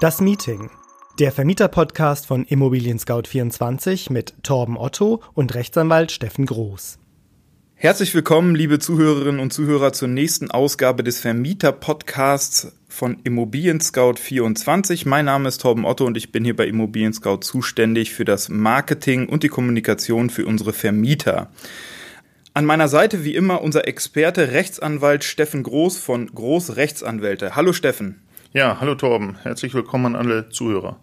Das Meeting. Der Vermieter-Podcast von Immobilien Scout 24 mit Torben Otto und Rechtsanwalt Steffen Groß. Herzlich willkommen, liebe Zuhörerinnen und Zuhörer, zur nächsten Ausgabe des Vermieter-Podcasts von Immobilien Scout 24. Mein Name ist Torben Otto und ich bin hier bei Immobilien Scout zuständig für das Marketing und die Kommunikation für unsere Vermieter. An meiner Seite wie immer unser Experte Rechtsanwalt Steffen Groß von Groß Rechtsanwälte. Hallo Steffen. Ja, hallo Torben. Herzlich willkommen an alle Zuhörer.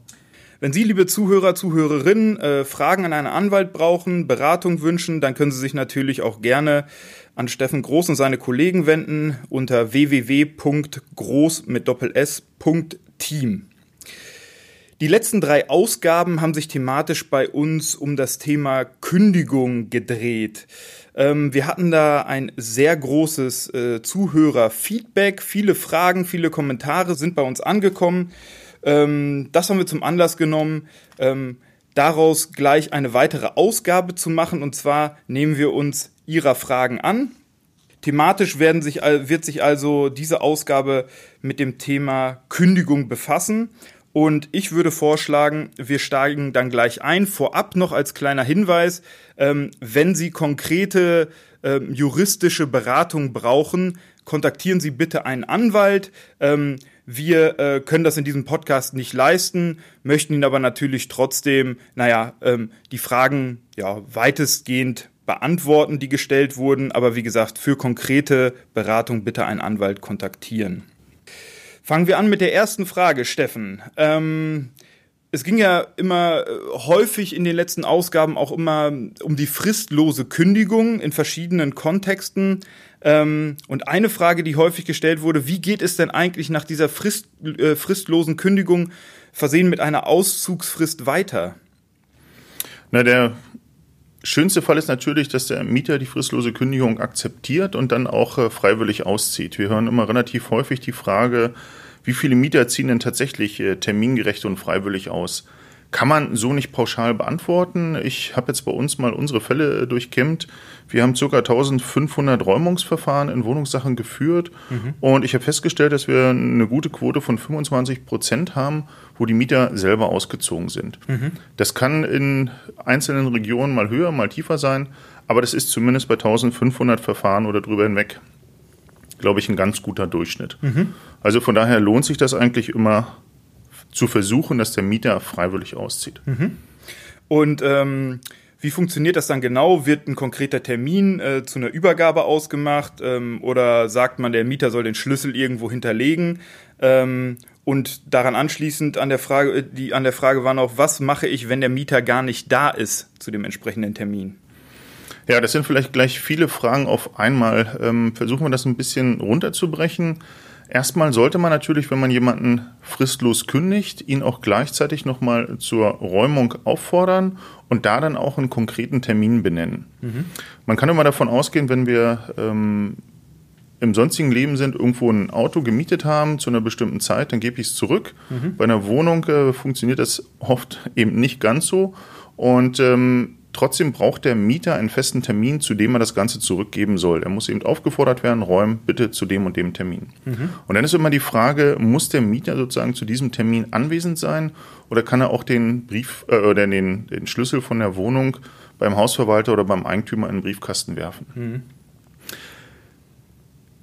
Wenn Sie, liebe Zuhörer, Zuhörerinnen, äh, Fragen an einen Anwalt brauchen, Beratung wünschen, dann können Sie sich natürlich auch gerne an Steffen Groß und seine Kollegen wenden unter www.groß mit doppels.team. Die letzten drei Ausgaben haben sich thematisch bei uns um das Thema Kündigung gedreht. Ähm, wir hatten da ein sehr großes äh, Zuhörerfeedback. Viele Fragen, viele Kommentare sind bei uns angekommen. Ähm, das haben wir zum Anlass genommen, ähm, daraus gleich eine weitere Ausgabe zu machen. Und zwar nehmen wir uns Ihrer Fragen an. Thematisch werden sich, wird sich also diese Ausgabe mit dem Thema Kündigung befassen. Und ich würde vorschlagen, wir steigen dann gleich ein. Vorab noch als kleiner Hinweis, ähm, wenn Sie konkrete ähm, juristische Beratung brauchen, kontaktieren Sie bitte einen Anwalt. Ähm, wir äh, können das in diesem Podcast nicht leisten, möchten Ihnen aber natürlich trotzdem, naja, ähm, die Fragen ja weitestgehend beantworten, die gestellt wurden. Aber wie gesagt, für konkrete Beratung bitte einen Anwalt kontaktieren. Fangen wir an mit der ersten Frage, Steffen. Ähm, es ging ja immer äh, häufig in den letzten Ausgaben auch immer um die fristlose Kündigung in verschiedenen Kontexten. Ähm, und eine Frage, die häufig gestellt wurde, wie geht es denn eigentlich nach dieser Frist, äh, fristlosen Kündigung versehen mit einer Auszugsfrist weiter? Na, der Schönste Fall ist natürlich, dass der Mieter die fristlose Kündigung akzeptiert und dann auch äh, freiwillig auszieht. Wir hören immer relativ häufig die Frage, wie viele Mieter ziehen denn tatsächlich äh, termingerecht und freiwillig aus? Kann man so nicht pauschal beantworten. Ich habe jetzt bei uns mal unsere Fälle äh, durchkämmt. Wir haben ca. 1500 Räumungsverfahren in Wohnungssachen geführt mhm. und ich habe festgestellt, dass wir eine gute Quote von 25 Prozent haben, wo die Mieter selber ausgezogen sind. Mhm. Das kann in einzelnen Regionen mal höher, mal tiefer sein, aber das ist zumindest bei 1500 Verfahren oder drüber hinweg, glaube ich, ein ganz guter Durchschnitt. Mhm. Also von daher lohnt sich das eigentlich immer zu versuchen, dass der Mieter freiwillig auszieht. Mhm. Und ähm, wie funktioniert das dann genau? Wird ein konkreter Termin äh, zu einer Übergabe ausgemacht ähm, oder sagt man, der Mieter soll den Schlüssel irgendwo hinterlegen? Ähm, und daran anschließend an der Frage, äh, die an der Frage war noch, was mache ich, wenn der Mieter gar nicht da ist zu dem entsprechenden Termin? Ja, das sind vielleicht gleich viele Fragen auf einmal. Ähm, versuchen wir das ein bisschen runterzubrechen. Erstmal sollte man natürlich, wenn man jemanden fristlos kündigt, ihn auch gleichzeitig nochmal zur Räumung auffordern und da dann auch einen konkreten Termin benennen. Mhm. Man kann immer davon ausgehen, wenn wir ähm, im sonstigen Leben sind, irgendwo ein Auto gemietet haben zu einer bestimmten Zeit, dann gebe ich es zurück. Mhm. Bei einer Wohnung äh, funktioniert das oft eben nicht ganz so. Und ähm, Trotzdem braucht der Mieter einen festen Termin, zu dem er das Ganze zurückgeben soll. Er muss eben aufgefordert werden, räumen bitte zu dem und dem Termin. Mhm. Und dann ist immer die Frage, muss der Mieter sozusagen zu diesem Termin anwesend sein oder kann er auch den Brief äh, oder den, den Schlüssel von der Wohnung beim Hausverwalter oder beim Eigentümer in den Briefkasten werfen? Mhm.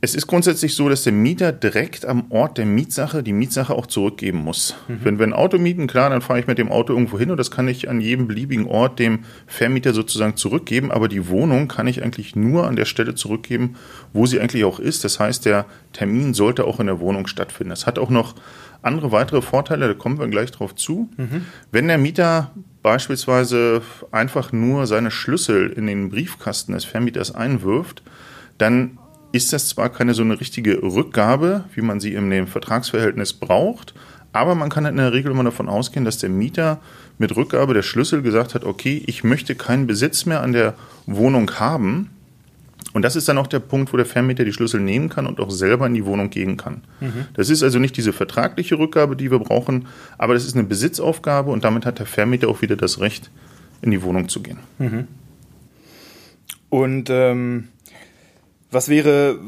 Es ist grundsätzlich so, dass der Mieter direkt am Ort der Mietsache die Mietsache auch zurückgeben muss. Mhm. Wenn wir ein Auto mieten, klar, dann fahre ich mit dem Auto irgendwo hin und das kann ich an jedem beliebigen Ort dem Vermieter sozusagen zurückgeben. Aber die Wohnung kann ich eigentlich nur an der Stelle zurückgeben, wo sie eigentlich auch ist. Das heißt, der Termin sollte auch in der Wohnung stattfinden. Das hat auch noch andere weitere Vorteile, da kommen wir gleich drauf zu. Mhm. Wenn der Mieter beispielsweise einfach nur seine Schlüssel in den Briefkasten des Vermieters einwirft, dann ist das zwar keine so eine richtige Rückgabe, wie man sie in dem Vertragsverhältnis braucht, aber man kann in der Regel immer davon ausgehen, dass der Mieter mit Rückgabe der Schlüssel gesagt hat, okay, ich möchte keinen Besitz mehr an der Wohnung haben. Und das ist dann auch der Punkt, wo der Vermieter die Schlüssel nehmen kann und auch selber in die Wohnung gehen kann. Mhm. Das ist also nicht diese vertragliche Rückgabe, die wir brauchen, aber das ist eine Besitzaufgabe und damit hat der Vermieter auch wieder das Recht, in die Wohnung zu gehen. Mhm. Und ähm, was wäre,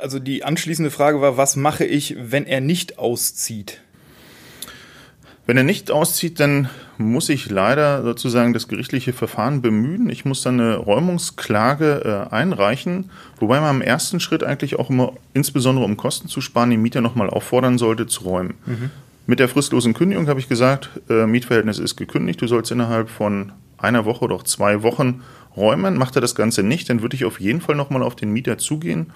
also die anschließende Frage war, was mache ich, wenn er nicht auszieht? Wenn er nicht auszieht, dann muss ich leider sozusagen das gerichtliche Verfahren bemühen. Ich muss dann eine Räumungsklage äh, einreichen, wobei man im ersten Schritt eigentlich auch immer, insbesondere um Kosten zu sparen, den Mieter nochmal auffordern sollte zu räumen. Mhm. Mit der fristlosen Kündigung habe ich gesagt, äh, Mietverhältnis ist gekündigt, du sollst innerhalb von einer Woche oder auch zwei Wochen räumen. Macht er das Ganze nicht, dann würde ich auf jeden Fall nochmal auf den Mieter zugehen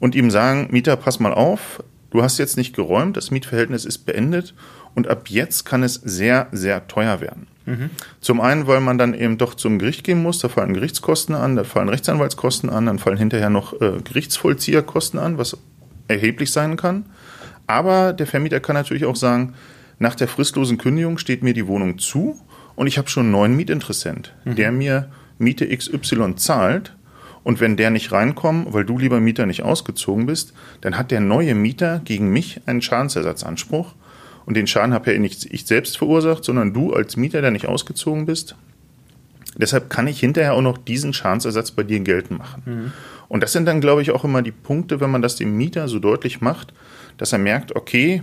und ihm sagen, Mieter, pass mal auf, du hast jetzt nicht geräumt, das Mietverhältnis ist beendet und ab jetzt kann es sehr, sehr teuer werden. Mhm. Zum einen, weil man dann eben doch zum Gericht gehen muss, da fallen Gerichtskosten an, da fallen Rechtsanwaltskosten an, dann fallen hinterher noch äh, Gerichtsvollzieherkosten an, was erheblich sein kann. Aber der Vermieter kann natürlich auch sagen, nach der fristlosen Kündigung steht mir die Wohnung zu und ich habe schon einen neuen Mietinteressent, mhm. der mir Miete XY zahlt. Und wenn der nicht reinkommt, weil du lieber Mieter nicht ausgezogen bist, dann hat der neue Mieter gegen mich einen Schadensersatzanspruch und den Schaden habe ja nicht ich selbst verursacht, sondern du als Mieter, der nicht ausgezogen bist. Deshalb kann ich hinterher auch noch diesen Schadensersatz bei dir geltend machen. Mhm. Und das sind dann, glaube ich, auch immer die Punkte, wenn man das dem Mieter so deutlich macht, dass er merkt, okay,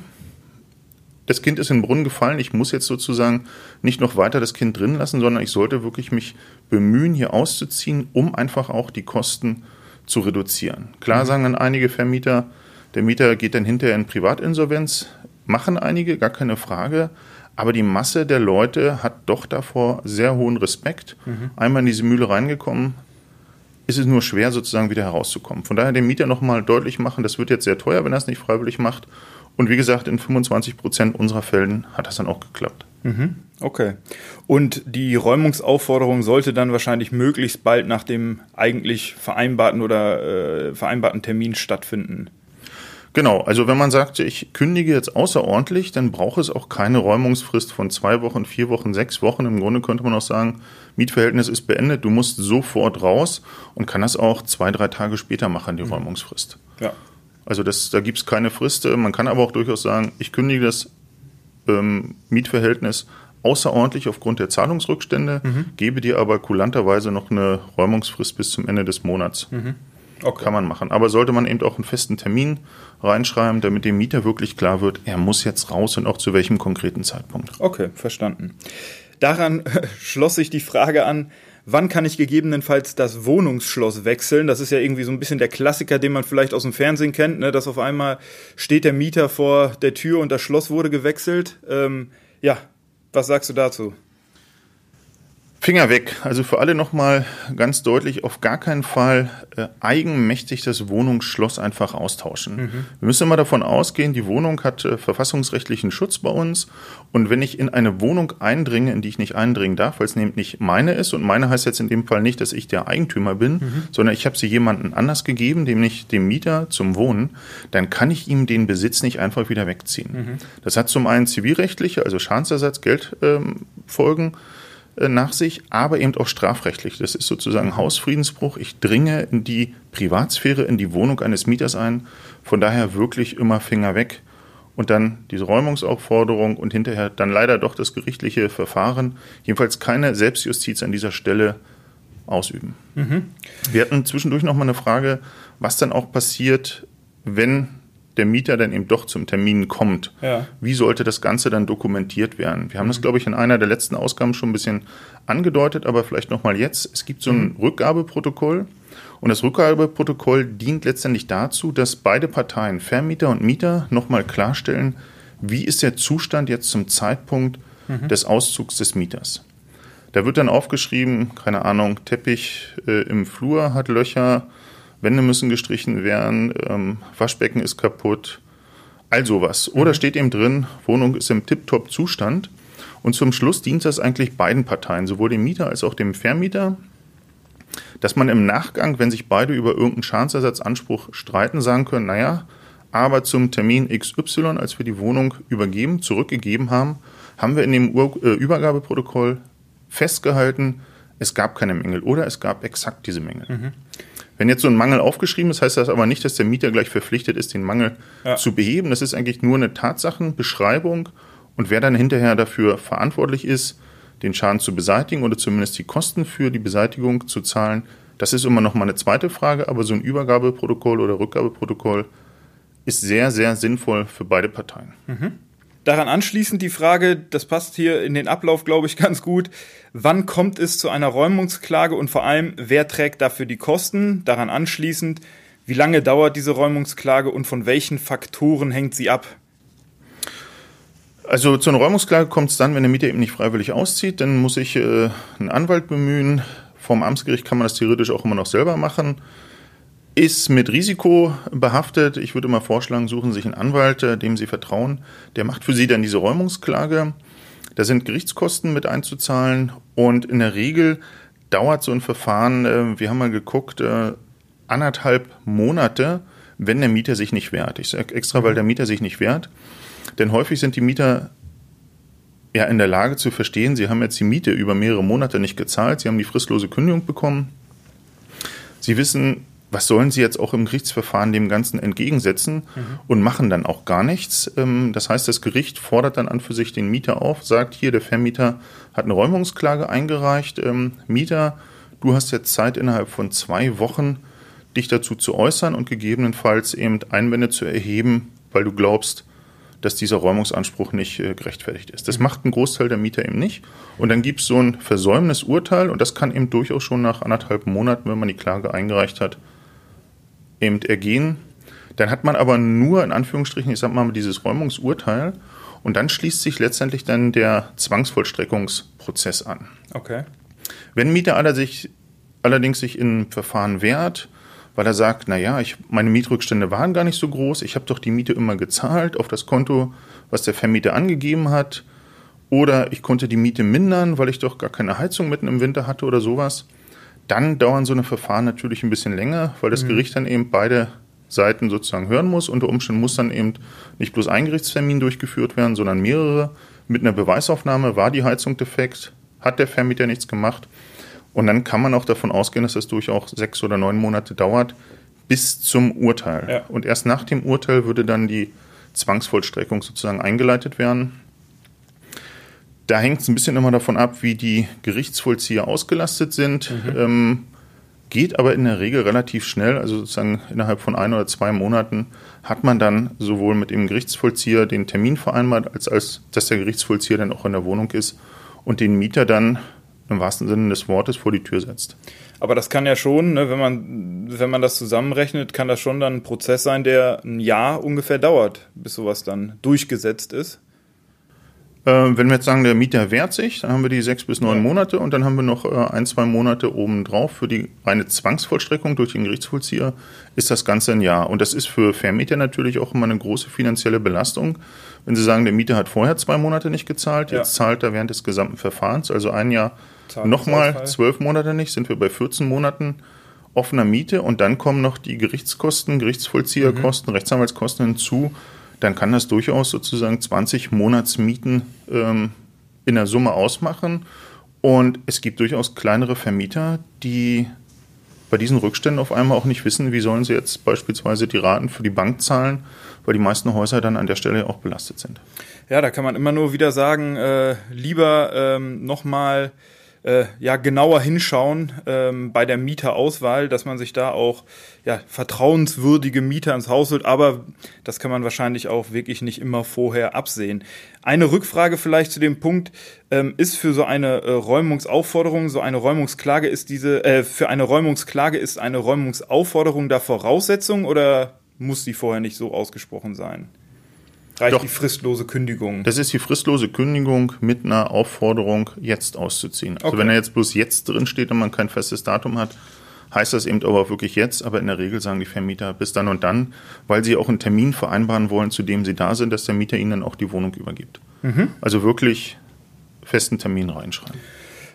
das Kind ist in den Brunnen gefallen, ich muss jetzt sozusagen nicht noch weiter das Kind drin lassen, sondern ich sollte wirklich mich bemühen, hier auszuziehen, um einfach auch die Kosten zu reduzieren. Klar mhm. sagen dann einige Vermieter, der Mieter geht dann hinterher in Privatinsolvenz, machen einige, gar keine Frage. Aber die Masse der Leute hat doch davor sehr hohen Respekt. Mhm. Einmal in diese Mühle reingekommen, ist es nur schwer, sozusagen wieder herauszukommen. Von daher dem Mieter nochmal deutlich machen, das wird jetzt sehr teuer, wenn er es nicht freiwillig macht. Und wie gesagt, in 25 Prozent unserer Fällen hat das dann auch geklappt. Mhm. Okay. Und die Räumungsaufforderung sollte dann wahrscheinlich möglichst bald nach dem eigentlich vereinbarten oder äh, vereinbarten Termin stattfinden. Genau, also wenn man sagt, ich kündige jetzt außerordentlich, dann braucht es auch keine Räumungsfrist von zwei Wochen, vier Wochen, sechs Wochen. Im Grunde könnte man auch sagen, Mietverhältnis ist beendet, du musst sofort raus und kann das auch zwei, drei Tage später machen, die mhm. Räumungsfrist. Ja. Also das, da gibt es keine Frist. Man kann aber auch durchaus sagen, ich kündige das ähm, Mietverhältnis außerordentlich aufgrund der Zahlungsrückstände, mhm. gebe dir aber kulanterweise noch eine Räumungsfrist bis zum Ende des Monats. Mhm. Okay. Kann man machen. Aber sollte man eben auch einen festen Termin reinschreiben, damit dem Mieter wirklich klar wird, er muss jetzt raus und auch zu welchem konkreten Zeitpunkt. Okay, verstanden. Daran schloss sich die Frage an, wann kann ich gegebenenfalls das Wohnungsschloss wechseln? Das ist ja irgendwie so ein bisschen der Klassiker, den man vielleicht aus dem Fernsehen kennt, ne? dass auf einmal steht der Mieter vor der Tür und das Schloss wurde gewechselt. Ähm, ja, was sagst du dazu? Finger weg. Also für alle nochmal ganz deutlich, auf gar keinen Fall äh, eigenmächtig das Wohnungsschloss einfach austauschen. Mhm. Wir müssen immer davon ausgehen, die Wohnung hat äh, verfassungsrechtlichen Schutz bei uns. Und wenn ich in eine Wohnung eindringe, in die ich nicht eindringen darf, weil es nämlich nicht meine ist, und meine heißt jetzt in dem Fall nicht, dass ich der Eigentümer bin, mhm. sondern ich habe sie jemandem anders gegeben, nämlich dem Mieter zum Wohnen, dann kann ich ihm den Besitz nicht einfach wieder wegziehen. Mhm. Das hat zum einen zivilrechtliche, also Schadensersatz, Geldfolgen. Ähm, äh, nach sich, aber eben auch strafrechtlich. Das ist sozusagen Hausfriedensbruch. Ich dringe in die Privatsphäre, in die Wohnung eines Mieters ein. Von daher wirklich immer Finger weg. Und dann diese Räumungsaufforderung und hinterher dann leider doch das gerichtliche Verfahren. Jedenfalls keine Selbstjustiz an dieser Stelle ausüben. Mhm. Wir hatten zwischendurch noch mal eine Frage, was dann auch passiert, wenn der Mieter dann eben doch zum Termin kommt. Ja. Wie sollte das Ganze dann dokumentiert werden? Wir haben mhm. das, glaube ich, in einer der letzten Ausgaben schon ein bisschen angedeutet, aber vielleicht nochmal jetzt. Es gibt so ein mhm. Rückgabeprotokoll. Und das Rückgabeprotokoll dient letztendlich dazu, dass beide Parteien, Vermieter und Mieter, nochmal klarstellen, wie ist der Zustand jetzt zum Zeitpunkt mhm. des Auszugs des Mieters. Da wird dann aufgeschrieben, keine Ahnung, Teppich äh, im Flur hat Löcher, Wände müssen gestrichen werden, ähm, Waschbecken ist kaputt, all sowas. Oder mhm. steht eben drin, Wohnung ist im Tip-Top-Zustand. Und zum Schluss dient das eigentlich beiden Parteien, sowohl dem Mieter als auch dem Vermieter, dass man im Nachgang, wenn sich beide über irgendeinen Schadensersatzanspruch streiten, sagen können, naja, aber zum Termin XY, als wir die Wohnung übergeben, zurückgegeben haben, haben wir in dem äh, Übergabeprotokoll festgehalten, es gab keine Mängel oder es gab exakt diese Mängel. Mhm. Wenn jetzt so ein Mangel aufgeschrieben ist, heißt das aber nicht, dass der Mieter gleich verpflichtet ist, den Mangel ja. zu beheben. Das ist eigentlich nur eine Tatsachenbeschreibung und wer dann hinterher dafür verantwortlich ist, den Schaden zu beseitigen oder zumindest die Kosten für die Beseitigung zu zahlen, das ist immer noch mal eine zweite Frage, aber so ein Übergabeprotokoll oder Rückgabeprotokoll ist sehr, sehr sinnvoll für beide Parteien. Mhm. Daran anschließend die Frage, das passt hier in den Ablauf, glaube ich, ganz gut. Wann kommt es zu einer Räumungsklage und vor allem, wer trägt dafür die Kosten? Daran anschließend, wie lange dauert diese Räumungsklage und von welchen Faktoren hängt sie ab? Also zu einer Räumungsklage kommt es dann, wenn der Mieter eben nicht freiwillig auszieht, dann muss ich äh, einen Anwalt bemühen. Vom Amtsgericht kann man das theoretisch auch immer noch selber machen. Ist mit Risiko behaftet. Ich würde mal vorschlagen, suchen Sie sich einen Anwalt, äh, dem Sie vertrauen. Der macht für Sie dann diese Räumungsklage. Da sind Gerichtskosten mit einzuzahlen und in der Regel dauert so ein Verfahren, äh, wir haben mal geguckt, äh, anderthalb Monate, wenn der Mieter sich nicht wehrt. Ich sage extra, weil der Mieter sich nicht wehrt. Denn häufig sind die Mieter ja in der Lage zu verstehen, sie haben jetzt die Miete über mehrere Monate nicht gezahlt, sie haben die fristlose Kündigung bekommen. Sie wissen, was sollen sie jetzt auch im Gerichtsverfahren dem Ganzen entgegensetzen mhm. und machen dann auch gar nichts. Ähm, das heißt, das Gericht fordert dann an für sich den Mieter auf, sagt hier, der Vermieter hat eine Räumungsklage eingereicht. Ähm, Mieter, du hast jetzt Zeit innerhalb von zwei Wochen, dich dazu zu äußern und gegebenenfalls eben Einwände zu erheben, weil du glaubst, dass dieser Räumungsanspruch nicht äh, gerechtfertigt ist. Das macht ein Großteil der Mieter eben nicht. Und dann gibt es so ein versäumnis Urteil und das kann eben durchaus schon nach anderthalb Monaten, wenn man die Klage eingereicht hat, eben ergehen. Dann hat man aber nur in Anführungsstrichen, ich sag mal, dieses Räumungsurteil und dann schließt sich letztendlich dann der Zwangsvollstreckungsprozess an. Okay. Wenn Mieter allerdings sich in Verfahren wehrt, weil er sagt, naja, ich, meine Mietrückstände waren gar nicht so groß, ich habe doch die Miete immer gezahlt auf das Konto, was der Vermieter angegeben hat, oder ich konnte die Miete mindern, weil ich doch gar keine Heizung mitten im Winter hatte oder sowas. Dann dauern so eine Verfahren natürlich ein bisschen länger, weil das mhm. Gericht dann eben beide Seiten sozusagen hören muss. Unter Umständen muss dann eben nicht bloß ein Gerichtstermin durchgeführt werden, sondern mehrere. Mit einer Beweisaufnahme war die Heizung defekt, hat der Vermieter nichts gemacht. Und dann kann man auch davon ausgehen, dass das durchaus sechs oder neun Monate dauert bis zum Urteil. Ja. Und erst nach dem Urteil würde dann die Zwangsvollstreckung sozusagen eingeleitet werden. Da hängt es ein bisschen immer davon ab, wie die Gerichtsvollzieher ausgelastet sind. Mhm. Ähm, geht aber in der Regel relativ schnell, also sozusagen innerhalb von ein oder zwei Monaten hat man dann sowohl mit dem Gerichtsvollzieher den Termin vereinbart, als, als dass der Gerichtsvollzieher dann auch in der Wohnung ist und den Mieter dann im wahrsten Sinne des Wortes vor die Tür setzt. Aber das kann ja schon, ne, wenn man wenn man das zusammenrechnet, kann das schon dann ein Prozess sein, der ein Jahr ungefähr dauert, bis sowas dann durchgesetzt ist. Äh, wenn wir jetzt sagen, der Mieter wehrt sich, dann haben wir die sechs bis neun ja. Monate und dann haben wir noch äh, ein, zwei Monate obendrauf für die reine Zwangsvollstreckung durch den Gerichtsvollzieher, ist das Ganze ein Jahr. Und das ist für Vermieter natürlich auch immer eine große finanzielle Belastung. Wenn Sie sagen, der Mieter hat vorher zwei Monate nicht gezahlt, ja. jetzt zahlt er während des gesamten Verfahrens, also ein Jahr nochmal zwölf Monate nicht, sind wir bei 14 Monaten offener Miete und dann kommen noch die Gerichtskosten, Gerichtsvollzieherkosten, mhm. Rechtsanwaltskosten hinzu dann kann das durchaus sozusagen 20 Monatsmieten ähm, in der Summe ausmachen. Und es gibt durchaus kleinere Vermieter, die bei diesen Rückständen auf einmal auch nicht wissen, wie sollen sie jetzt beispielsweise die Raten für die Bank zahlen, weil die meisten Häuser dann an der Stelle auch belastet sind. Ja, da kann man immer nur wieder sagen, äh, lieber ähm, nochmal äh, ja genauer hinschauen ähm, bei der Mieterauswahl, dass man sich da auch ja, vertrauenswürdige Mieter ins Haus holt, aber das kann man wahrscheinlich auch wirklich nicht immer vorher absehen. Eine Rückfrage vielleicht zu dem Punkt, ähm, ist für so eine äh, Räumungsaufforderung, so eine Räumungsklage ist diese, äh, für eine Räumungsklage ist eine Räumungsaufforderung da Voraussetzung oder muss die vorher nicht so ausgesprochen sein? Reicht Doch, die fristlose Kündigung. Das ist die fristlose Kündigung mit einer Aufforderung, jetzt auszuziehen. Also okay. wenn er jetzt bloß jetzt drin steht und man kein festes Datum hat, heißt das eben aber auch wirklich jetzt. Aber in der Regel sagen die Vermieter bis dann und dann, weil sie auch einen Termin vereinbaren wollen, zu dem sie da sind, dass der Mieter ihnen dann auch die Wohnung übergibt. Mhm. Also wirklich festen Termin reinschreiben.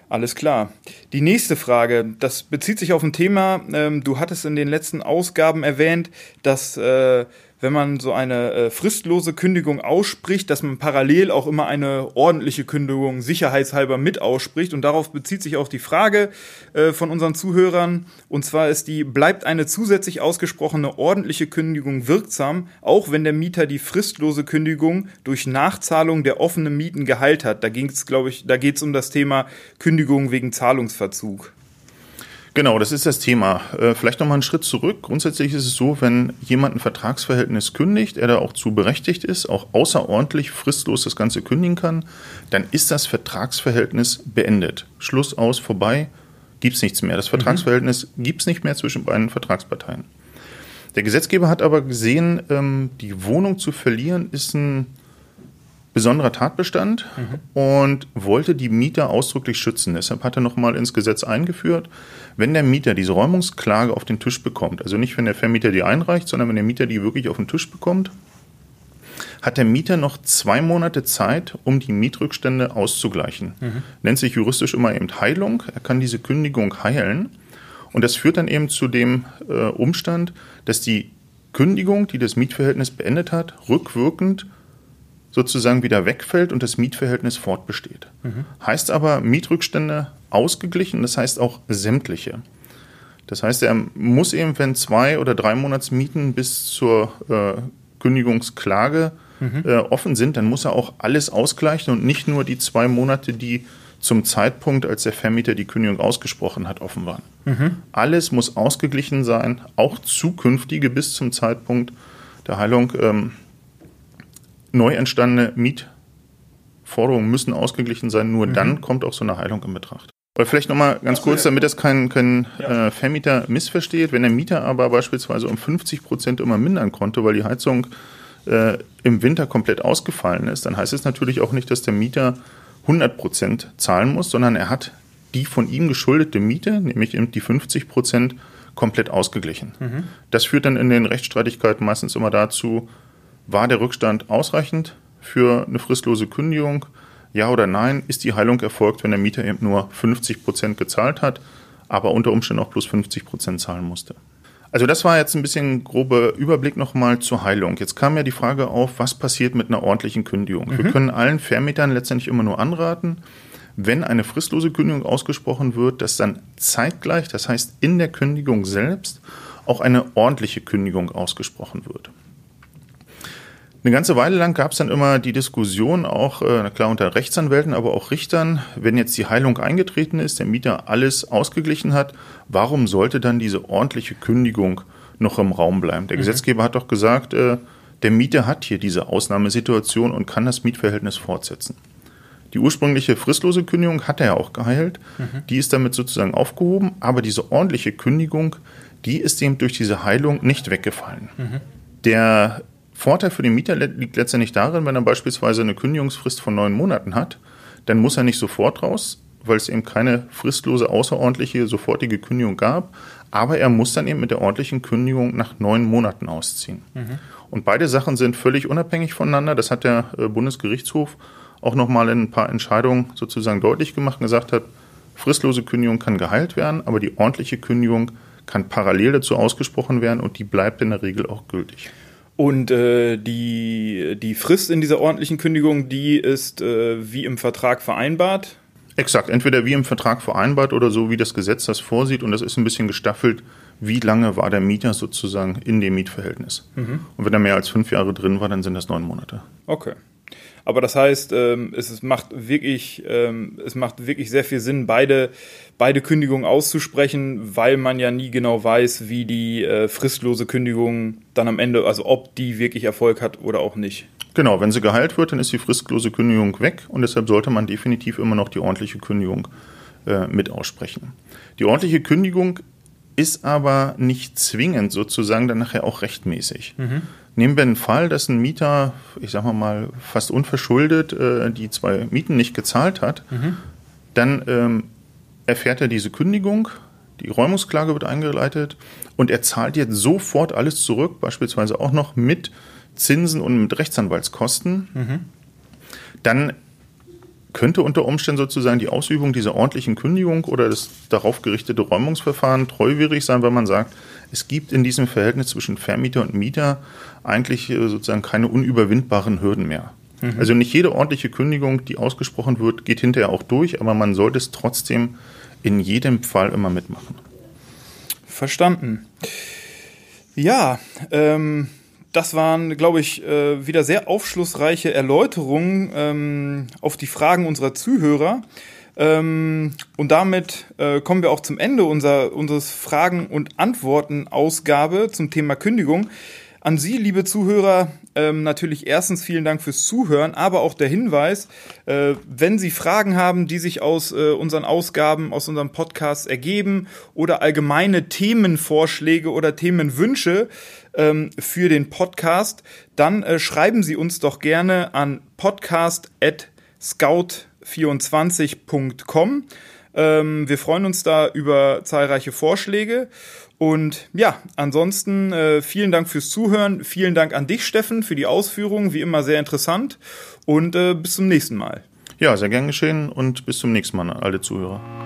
Alles klar. Die nächste Frage, das bezieht sich auf ein Thema, ähm, du hattest in den letzten Ausgaben erwähnt, dass äh, wenn man so eine äh, fristlose Kündigung ausspricht, dass man parallel auch immer eine ordentliche Kündigung sicherheitshalber mit ausspricht. Und darauf bezieht sich auch die Frage äh, von unseren Zuhörern. Und zwar ist die, bleibt eine zusätzlich ausgesprochene ordentliche Kündigung wirksam, auch wenn der Mieter die fristlose Kündigung durch Nachzahlung der offenen Mieten geheilt hat? Da ging es, glaube ich, da geht es um das Thema Kündigung wegen Zahlungsverzug. Genau, das ist das Thema. Äh, vielleicht nochmal einen Schritt zurück. Grundsätzlich ist es so, wenn jemand ein Vertragsverhältnis kündigt, er da auch zu berechtigt ist, auch außerordentlich fristlos das Ganze kündigen kann, dann ist das Vertragsverhältnis beendet. Schluss aus, vorbei, gibt es nichts mehr. Das Vertragsverhältnis mhm. gibt es nicht mehr zwischen beiden Vertragsparteien. Der Gesetzgeber hat aber gesehen, ähm, die Wohnung zu verlieren ist ein besonderer Tatbestand mhm. und wollte die Mieter ausdrücklich schützen. Deshalb hat er nochmal ins Gesetz eingeführt, wenn der Mieter diese Räumungsklage auf den Tisch bekommt, also nicht wenn der Vermieter die einreicht, sondern wenn der Mieter die wirklich auf den Tisch bekommt, hat der Mieter noch zwei Monate Zeit, um die Mietrückstände auszugleichen. Mhm. Nennt sich juristisch immer eben Heilung. Er kann diese Kündigung heilen. Und das führt dann eben zu dem äh, Umstand, dass die Kündigung, die das Mietverhältnis beendet hat, rückwirkend sozusagen wieder wegfällt und das Mietverhältnis fortbesteht. Mhm. Heißt aber Mietrückstände ausgeglichen, das heißt auch sämtliche. Das heißt, er muss eben, wenn zwei oder drei Monatsmieten bis zur äh, Kündigungsklage mhm. äh, offen sind, dann muss er auch alles ausgleichen und nicht nur die zwei Monate, die zum Zeitpunkt, als der Vermieter die Kündigung ausgesprochen hat, offen waren. Mhm. Alles muss ausgeglichen sein, auch zukünftige bis zum Zeitpunkt der Heilung. Ähm, neu entstandene Mietforderungen müssen ausgeglichen sein. Nur mhm. dann kommt auch so eine Heilung in Betracht. Oder vielleicht nochmal ganz kurz, damit das kein, kein äh, Vermieter missversteht. Wenn der Mieter aber beispielsweise um 50 Prozent immer mindern konnte, weil die Heizung äh, im Winter komplett ausgefallen ist, dann heißt es natürlich auch nicht, dass der Mieter 100 Prozent zahlen muss, sondern er hat die von ihm geschuldete Miete, nämlich die 50 Prozent, komplett ausgeglichen. Mhm. Das führt dann in den Rechtsstreitigkeiten meistens immer dazu, war der Rückstand ausreichend für eine fristlose Kündigung? Ja oder nein? Ist die Heilung erfolgt, wenn der Mieter eben nur 50 Prozent gezahlt hat, aber unter Umständen auch plus 50 Prozent zahlen musste? Also das war jetzt ein bisschen grober Überblick nochmal zur Heilung. Jetzt kam ja die Frage auf, was passiert mit einer ordentlichen Kündigung? Mhm. Wir können allen Vermietern letztendlich immer nur anraten, wenn eine fristlose Kündigung ausgesprochen wird, dass dann zeitgleich, das heißt in der Kündigung selbst, auch eine ordentliche Kündigung ausgesprochen wird. Eine ganze Weile lang gab es dann immer die Diskussion, auch äh, klar unter Rechtsanwälten, aber auch Richtern, wenn jetzt die Heilung eingetreten ist, der Mieter alles ausgeglichen hat, warum sollte dann diese ordentliche Kündigung noch im Raum bleiben? Der mhm. Gesetzgeber hat doch gesagt, äh, der Mieter hat hier diese Ausnahmesituation und kann das Mietverhältnis fortsetzen. Die ursprüngliche fristlose Kündigung hat er ja auch geheilt, mhm. die ist damit sozusagen aufgehoben, aber diese ordentliche Kündigung, die ist eben durch diese Heilung nicht weggefallen. Mhm. Der Vorteil für den Mieter liegt letztendlich darin, wenn er beispielsweise eine Kündigungsfrist von neun Monaten hat, dann muss er nicht sofort raus, weil es eben keine fristlose, außerordentliche, sofortige Kündigung gab. Aber er muss dann eben mit der ordentlichen Kündigung nach neun Monaten ausziehen. Mhm. Und beide Sachen sind völlig unabhängig voneinander. Das hat der äh, Bundesgerichtshof auch nochmal in ein paar Entscheidungen sozusagen deutlich gemacht und gesagt hat, fristlose Kündigung kann geheilt werden, aber die ordentliche Kündigung kann parallel dazu ausgesprochen werden und die bleibt in der Regel auch gültig. Und äh, die, die Frist in dieser ordentlichen Kündigung, die ist äh, wie im Vertrag vereinbart. Exakt, entweder wie im Vertrag vereinbart oder so, wie das Gesetz das vorsieht. Und das ist ein bisschen gestaffelt, wie lange war der Mieter sozusagen in dem Mietverhältnis. Mhm. Und wenn er mehr als fünf Jahre drin war, dann sind das neun Monate. Okay. Aber das heißt, ähm, es, macht wirklich, ähm, es macht wirklich sehr viel Sinn, beide, beide Kündigungen auszusprechen, weil man ja nie genau weiß, wie die äh, fristlose Kündigung dann am Ende, also ob die wirklich Erfolg hat oder auch nicht. Genau, wenn sie geheilt wird, dann ist die fristlose Kündigung weg und deshalb sollte man definitiv immer noch die ordentliche Kündigung äh, mit aussprechen. Die ordentliche Kündigung ist aber nicht zwingend sozusagen dann nachher auch rechtmäßig. Mhm. Nehmen wir einen Fall, dass ein Mieter, ich sag mal, fast unverschuldet äh, die zwei Mieten nicht gezahlt hat, mhm. dann ähm, erfährt er diese Kündigung, die Räumungsklage wird eingeleitet und er zahlt jetzt sofort alles zurück, beispielsweise auch noch mit Zinsen und mit Rechtsanwaltskosten. Mhm. Dann könnte unter Umständen sozusagen die Ausübung dieser ordentlichen Kündigung oder das darauf gerichtete Räumungsverfahren treuwidrig sein, weil man sagt, es gibt in diesem Verhältnis zwischen Vermieter und Mieter eigentlich äh, sozusagen keine unüberwindbaren Hürden mehr. Mhm. Also nicht jede ordentliche Kündigung, die ausgesprochen wird, geht hinterher auch durch, aber man sollte es trotzdem in jedem Fall immer mitmachen. Verstanden. Ja, ähm, das waren, glaube ich, äh, wieder sehr aufschlussreiche Erläuterungen ähm, auf die Fragen unserer Zuhörer. Ähm, und damit äh, kommen wir auch zum Ende unserer, unseres Fragen- und Antworten-Ausgabe zum Thema Kündigung. An Sie, liebe Zuhörer, ähm, natürlich erstens vielen Dank fürs Zuhören, aber auch der Hinweis, äh, wenn Sie Fragen haben, die sich aus äh, unseren Ausgaben, aus unserem Podcast ergeben oder allgemeine Themenvorschläge oder Themenwünsche ähm, für den Podcast, dann äh, schreiben Sie uns doch gerne an podcast.scout24.com. Ähm, wir freuen uns da über zahlreiche Vorschläge. Und ja, ansonsten äh, vielen Dank fürs Zuhören. Vielen Dank an dich, Steffen, für die Ausführungen. Wie immer sehr interessant. Und äh, bis zum nächsten Mal. Ja, sehr gern geschehen und bis zum nächsten Mal, alle Zuhörer.